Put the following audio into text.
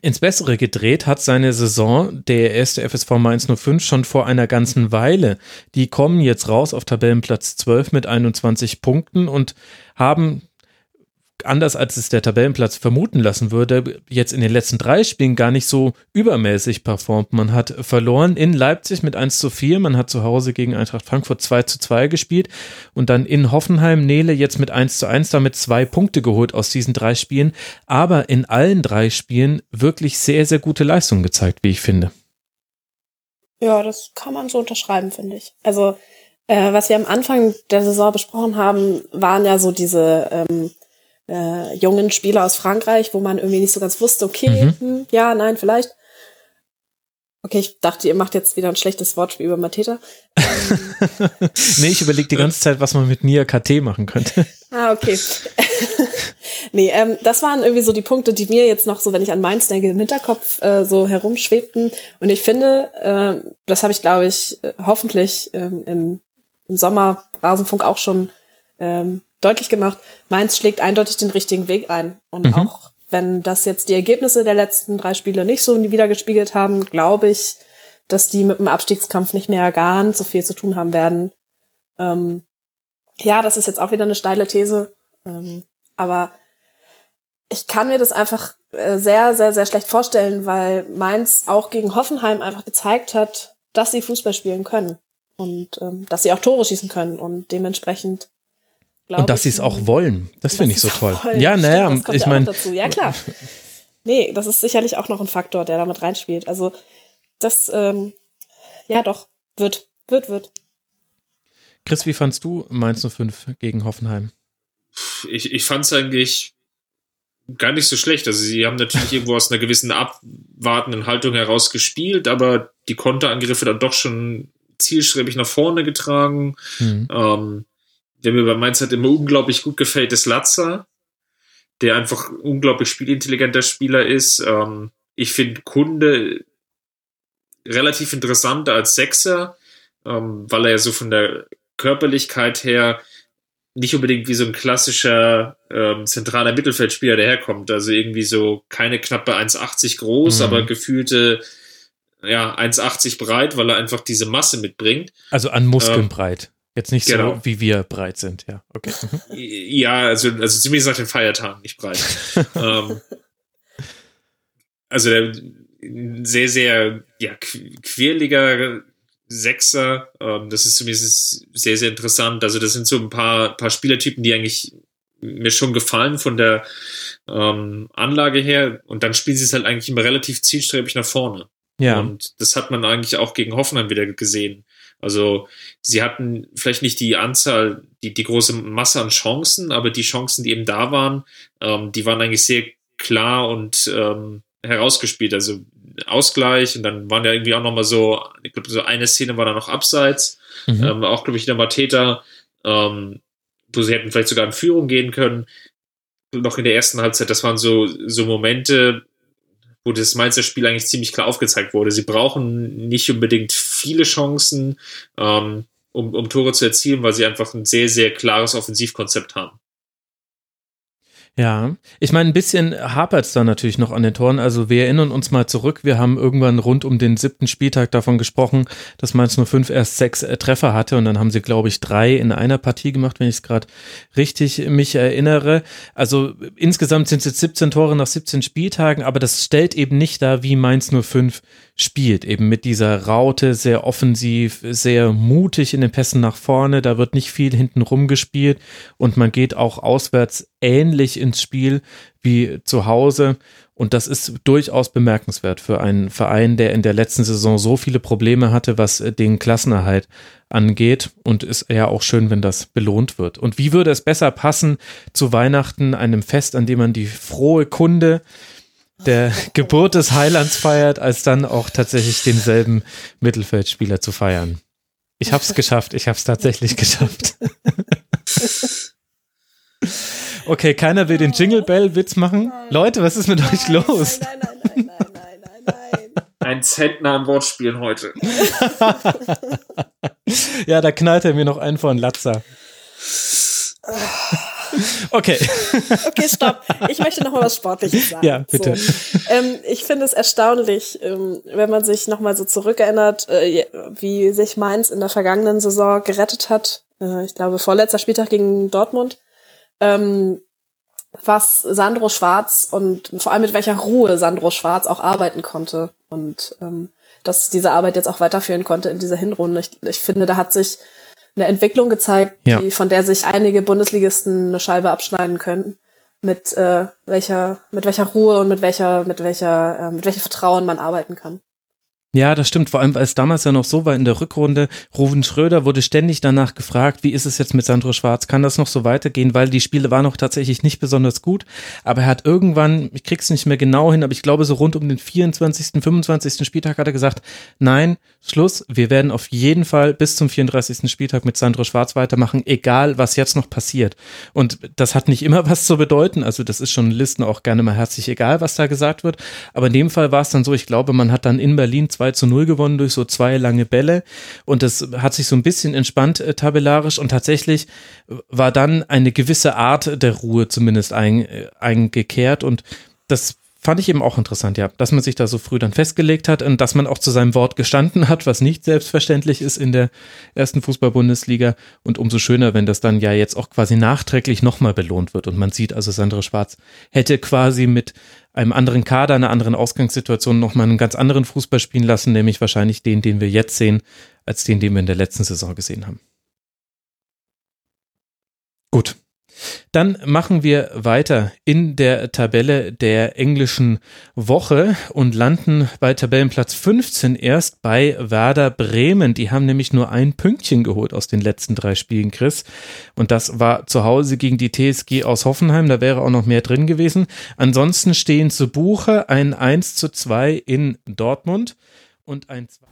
Ins Bessere gedreht hat seine Saison der erste FSV Mainz 05 schon vor einer ganzen Weile. Die kommen jetzt raus auf Tabellenplatz 12 mit 21 Punkten und haben anders als es der Tabellenplatz vermuten lassen würde, jetzt in den letzten drei Spielen gar nicht so übermäßig performt. Man hat verloren in Leipzig mit 1 zu 4, man hat zu Hause gegen Eintracht Frankfurt 2 zu 2 gespielt und dann in Hoffenheim Nele jetzt mit 1 zu 1 damit zwei Punkte geholt aus diesen drei Spielen, aber in allen drei Spielen wirklich sehr, sehr gute Leistungen gezeigt, wie ich finde. Ja, das kann man so unterschreiben, finde ich. Also, äh, was wir am Anfang der Saison besprochen haben, waren ja so diese ähm, äh, jungen Spieler aus Frankreich, wo man irgendwie nicht so ganz wusste, okay, mhm. hm, ja, nein, vielleicht. Okay, ich dachte, ihr macht jetzt wieder ein schlechtes Wortspiel über Mateta. nee, ich überlege die ganze Zeit, was man mit Nia KT machen könnte. Ah, okay. nee, ähm, das waren irgendwie so die Punkte, die mir jetzt noch so, wenn ich an Mainz denke, im Hinterkopf äh, so herumschwebten. Und ich finde, äh, das habe ich, glaube ich, äh, hoffentlich ähm, im, im Sommer Rasenfunk auch schon ähm, deutlich gemacht, Mainz schlägt eindeutig den richtigen Weg ein. Und mhm. auch wenn das jetzt die Ergebnisse der letzten drei Spiele nicht so wiedergespiegelt haben, glaube ich, dass die mit dem Abstiegskampf nicht mehr ganz so viel zu tun haben werden. Ähm, ja, das ist jetzt auch wieder eine steile These. Ähm, aber ich kann mir das einfach äh, sehr, sehr, sehr schlecht vorstellen, weil Mainz auch gegen Hoffenheim einfach gezeigt hat, dass sie Fußball spielen können und ähm, dass sie auch Tore schießen können und dementsprechend und dass sie es auch wollen. Das finde ich so toll. Wollen. Ja, naja, ich meine. Ja, klar. Nee, das ist sicherlich auch noch ein Faktor, der damit reinspielt. Also, das, ähm, ja, doch, wird, wird, wird. Chris, wie fandst du Mainz 05 gegen Hoffenheim? Ich, ich fand es eigentlich gar nicht so schlecht. Also, sie haben natürlich irgendwo aus einer gewissen abwartenden Haltung heraus gespielt, aber die Konterangriffe dann doch schon zielstrebig nach vorne getragen. Mhm. Ähm, der mir bei Mainz halt immer unglaublich gut gefällt, ist Latza, der einfach ein unglaublich spielintelligenter Spieler ist. Ähm, ich finde Kunde relativ interessant als Sechser, ähm, weil er ja so von der Körperlichkeit her nicht unbedingt wie so ein klassischer ähm, zentraler Mittelfeldspieler daherkommt. Also irgendwie so keine knappe 1,80 groß, mhm. aber gefühlte ja 1,80 breit, weil er einfach diese Masse mitbringt. Also an Muskeln ähm, breit. Jetzt nicht genau. so, wie wir breit sind, ja. Okay. Mhm. Ja, also, also zumindest nach den Feiertagen nicht breit. ähm, also der, sehr, sehr ja, quirliger Sechser. Ähm, das ist zumindest sehr, sehr interessant. Also das sind so ein paar, paar Spielertypen, die eigentlich mir schon gefallen von der ähm, Anlage her. Und dann spielen sie es halt eigentlich immer relativ zielstrebig nach vorne. Ja. Und das hat man eigentlich auch gegen Hoffenheim wieder gesehen. Also sie hatten vielleicht nicht die Anzahl, die, die große Masse an Chancen, aber die Chancen, die eben da waren, ähm, die waren eigentlich sehr klar und ähm, herausgespielt. Also Ausgleich und dann waren ja irgendwie auch nochmal so, ich glaube, so eine Szene war da noch abseits, mhm. ähm, auch glaube ich der Mateta, ähm, wo sie hätten vielleicht sogar in Führung gehen können. Noch in der ersten Halbzeit, das waren so, so Momente, wo das Mainzer Spiel eigentlich ziemlich klar aufgezeigt wurde. Sie brauchen nicht unbedingt viele Chancen, ähm, um, um Tore zu erzielen, weil sie einfach ein sehr, sehr klares Offensivkonzept haben. Ja, ich meine, ein bisschen hapert es da natürlich noch an den Toren. Also wir erinnern uns mal zurück. Wir haben irgendwann rund um den siebten Spieltag davon gesprochen, dass Mainz 05 erst sechs äh, Treffer hatte und dann haben sie, glaube ich, drei in einer Partie gemacht, wenn ich es gerade richtig mich erinnere. Also insgesamt sind es jetzt 17 Tore nach 17 Spieltagen, aber das stellt eben nicht dar, wie Mainz 05 spielt. Eben mit dieser Raute, sehr offensiv, sehr mutig in den Pässen nach vorne. Da wird nicht viel hinten rumgespielt und man geht auch auswärts ähnlich ins Spiel wie zu Hause. Und das ist durchaus bemerkenswert für einen Verein, der in der letzten Saison so viele Probleme hatte, was äh, den Klassenerhalt angeht. Und ist ja auch schön, wenn das belohnt wird. Und wie würde es besser passen zu Weihnachten, einem Fest, an dem man die frohe Kunde der Geburt des Heilands feiert, als dann auch tatsächlich denselben Mittelfeldspieler zu feiern. Ich habe es geschafft. Ich habe es tatsächlich geschafft. Okay, keiner will den Jingle Bell Witz machen. Leute, was ist mit euch los? Nein, nein, nein, nein, nein, nein, nein. Ein Zentner am Wortspielen heute. ja, da knallt er mir noch einen von Latzer. Okay. Okay, stopp. Ich möchte noch mal was Sportliches sagen. Ja, bitte. So. Ähm, ich finde es erstaunlich, ähm, wenn man sich noch mal so zurückerinnert, äh, wie sich Mainz in der vergangenen Saison gerettet hat. Äh, ich glaube, vorletzter Spieltag gegen Dortmund ähm, was Sandro Schwarz und vor allem mit welcher Ruhe Sandro Schwarz auch arbeiten konnte und ähm, dass diese Arbeit jetzt auch weiterführen konnte in dieser Hinrunde. Ich, ich finde, da hat sich eine Entwicklung gezeigt, ja. die, von der sich einige Bundesligisten eine Scheibe abschneiden können. Mit äh, welcher, mit welcher Ruhe und mit welcher, mit welcher, äh, mit welchem Vertrauen man arbeiten kann. Ja, das stimmt. Vor allem, weil es damals ja noch so war in der Rückrunde. Ruven Schröder wurde ständig danach gefragt, wie ist es jetzt mit Sandro Schwarz? Kann das noch so weitergehen? Weil die Spiele waren noch tatsächlich nicht besonders gut. Aber er hat irgendwann, ich krieg's nicht mehr genau hin, aber ich glaube so rund um den 24., 25. Spieltag hat er gesagt, nein, Schluss. Wir werden auf jeden Fall bis zum 34. Spieltag mit Sandro Schwarz weitermachen, egal was jetzt noch passiert. Und das hat nicht immer was zu bedeuten. Also das ist schon Listen auch gerne mal herzlich egal, was da gesagt wird. Aber in dem Fall war es dann so, ich glaube, man hat dann in Berlin 2 zu 0 gewonnen durch so zwei lange Bälle und das hat sich so ein bisschen entspannt äh, tabellarisch und tatsächlich war dann eine gewisse Art der Ruhe zumindest ein, äh, eingekehrt und das fand ich eben auch interessant, ja, dass man sich da so früh dann festgelegt hat und dass man auch zu seinem Wort gestanden hat, was nicht selbstverständlich ist in der ersten Fußball-Bundesliga. Und umso schöner, wenn das dann ja jetzt auch quasi nachträglich nochmal belohnt wird. Und man sieht also, Sandra Schwarz hätte quasi mit einem anderen Kader, einer anderen Ausgangssituation nochmal einen ganz anderen Fußball spielen lassen, nämlich wahrscheinlich den, den wir jetzt sehen, als den, den wir in der letzten Saison gesehen haben. Gut, dann machen wir weiter in der Tabelle der englischen Woche und landen bei Tabellenplatz 15 erst bei Werder Bremen. Die haben nämlich nur ein Pünktchen geholt aus den letzten drei Spielen, Chris. Und das war zu Hause gegen die TSG aus Hoffenheim. Da wäre auch noch mehr drin gewesen. Ansonsten stehen zu Buche ein 1 zu 2 in Dortmund und ein 2